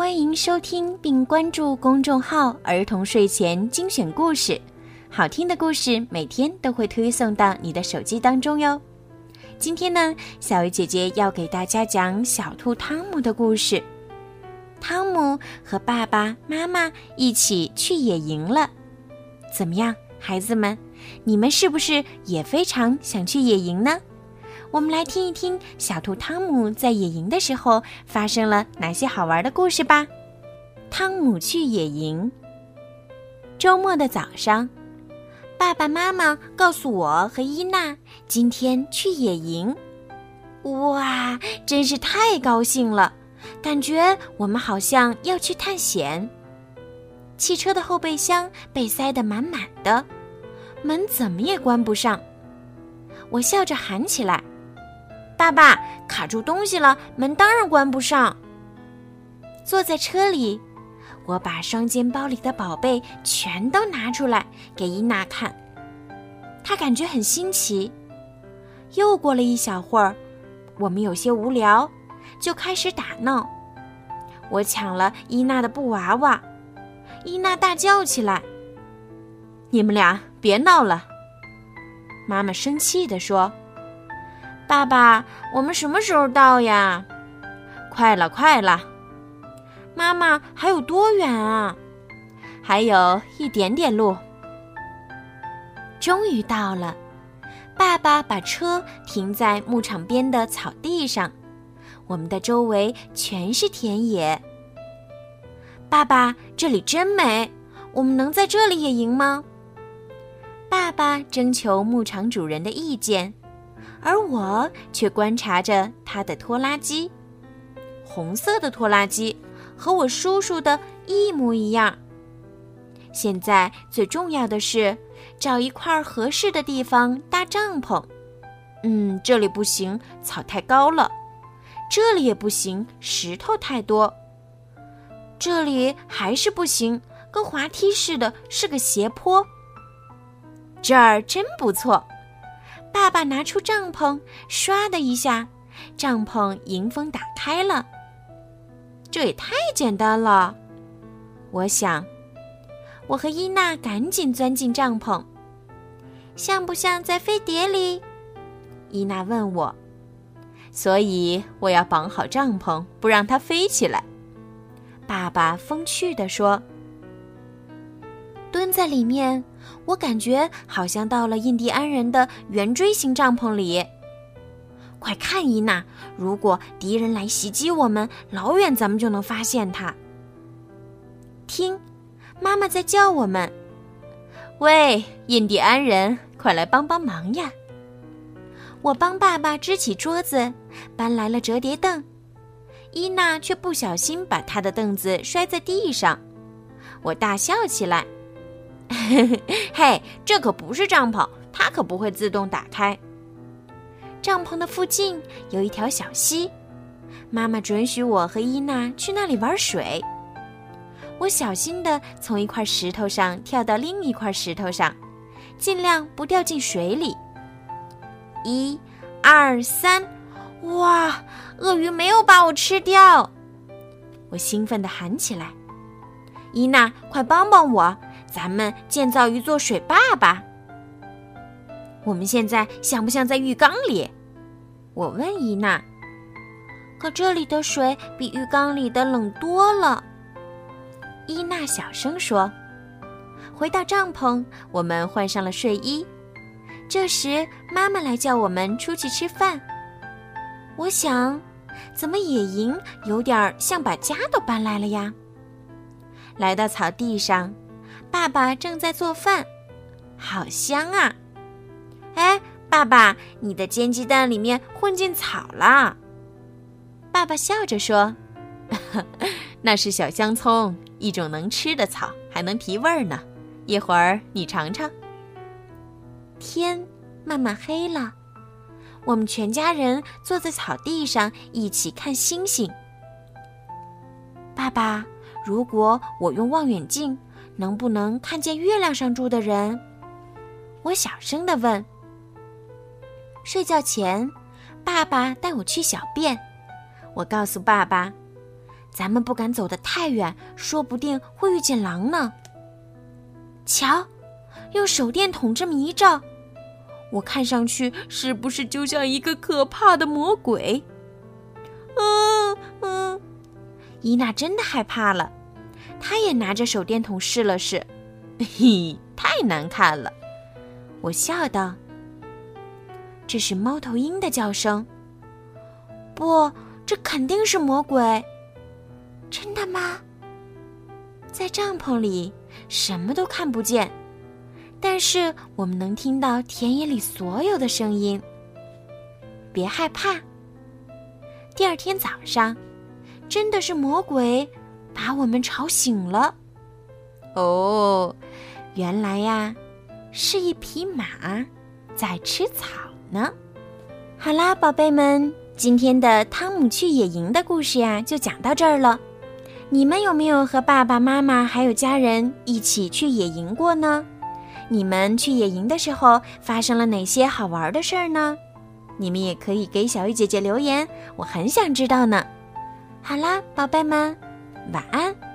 欢迎收听并关注公众号“儿童睡前精选故事”，好听的故事每天都会推送到你的手机当中哟。今天呢，小鱼姐姐要给大家讲小兔汤姆的故事。汤姆和爸爸妈妈一起去野营了，怎么样，孩子们？你们是不是也非常想去野营呢？我们来听一听小兔汤姆在野营的时候发生了哪些好玩的故事吧。汤姆去野营。周末的早上，爸爸妈妈告诉我和伊娜今天去野营。哇，真是太高兴了！感觉我们好像要去探险。汽车的后备箱被塞得满满的，门怎么也关不上。我笑着喊起来。爸爸卡住东西了，门当然关不上。坐在车里，我把双肩包里的宝贝全都拿出来给伊娜看，她感觉很新奇。又过了一小会儿，我们有些无聊，就开始打闹。我抢了伊娜的布娃娃，伊娜大叫起来：“你们俩别闹了！”妈妈生气地说。爸爸，我们什么时候到呀？快了，快了。妈妈，还有多远啊？还有一点点路。终于到了。爸爸把车停在牧场边的草地上，我们的周围全是田野。爸爸，这里真美，我们能在这里野营吗？爸爸征求牧场主人的意见。而我却观察着他的拖拉机，红色的拖拉机和我叔叔的一模一样。现在最重要的是找一块合适的地方搭帐篷。嗯，这里不行，草太高了；这里也不行，石头太多；这里还是不行，跟滑梯似的，是个斜坡。这儿真不错。爸爸拿出帐篷，唰的一下，帐篷迎风打开了。这也太简单了，我想。我和伊娜赶紧钻进帐篷，像不像在飞碟里？伊娜问我。所以我要绑好帐篷，不让它飞起来。爸爸风趣地说。蹲在里面。我感觉好像到了印第安人的圆锥形帐篷里。快看，伊娜！如果敌人来袭击我们，老远咱们就能发现他。听，妈妈在叫我们：“喂，印第安人，快来帮帮忙呀！”我帮爸爸支起桌子，搬来了折叠凳。伊娜却不小心把她的凳子摔在地上，我大笑起来。嘿，这可不是帐篷，它可不会自动打开。帐篷的附近有一条小溪，妈妈准许我和伊娜去那里玩水。我小心地从一块石头上跳到另一块石头上，尽量不掉进水里。一、二、三，哇！鳄鱼没有把我吃掉，我兴奋地喊起来：“伊娜，快帮帮我！”咱们建造一座水坝吧。我们现在像不像在浴缸里？我问伊娜。可这里的水比浴缸里的冷多了。伊娜小声说。回到帐篷，我们换上了睡衣。这时，妈妈来叫我们出去吃饭。我想，怎么野营有点像把家都搬来了呀？来到草地上。爸爸正在做饭，好香啊！哎，爸爸，你的煎鸡蛋里面混进草了。爸爸笑着说：“ 那是小香葱，一种能吃的草，还能提味儿呢。一会儿你尝尝。天慢慢黑了，我们全家人坐在草地上一起看星星。爸爸，如果我用望远镜，能不能看见月亮上住的人？我小声的问。睡觉前，爸爸带我去小便。我告诉爸爸：“咱们不敢走得太远，说不定会遇见狼呢。”瞧，用手电筒这么一照，我看上去是不是就像一个可怕的魔鬼？嗯嗯，伊娜真的害怕了，他也拿着手电筒试了试，嘿，太难看了。我笑道。这是猫头鹰的叫声。不，这肯定是魔鬼。真的吗？在帐篷里什么都看不见，但是我们能听到田野里所有的声音。别害怕。第二天早上，真的是魔鬼把我们吵醒了。哦，原来呀，是一匹马在吃草。呢，好啦，宝贝们，今天的汤姆去野营的故事呀，就讲到这儿了。你们有没有和爸爸妈妈还有家人一起去野营过呢？你们去野营的时候发生了哪些好玩的事儿呢？你们也可以给小鱼姐姐留言，我很想知道呢。好啦，宝贝们，晚安。